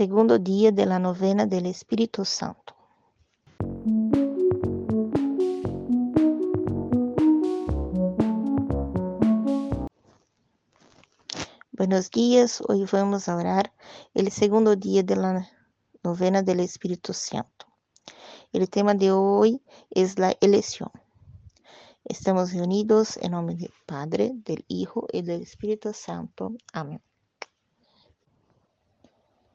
segundo dia de la novena do Espírito Santo. Buenos dias, hoje vamos orar o segundo dia de la novena do Espírito Santo. O tema de hoje é a eleição. Estamos reunidos em nome do Padre, do Hijo e do Espírito Santo. Amém.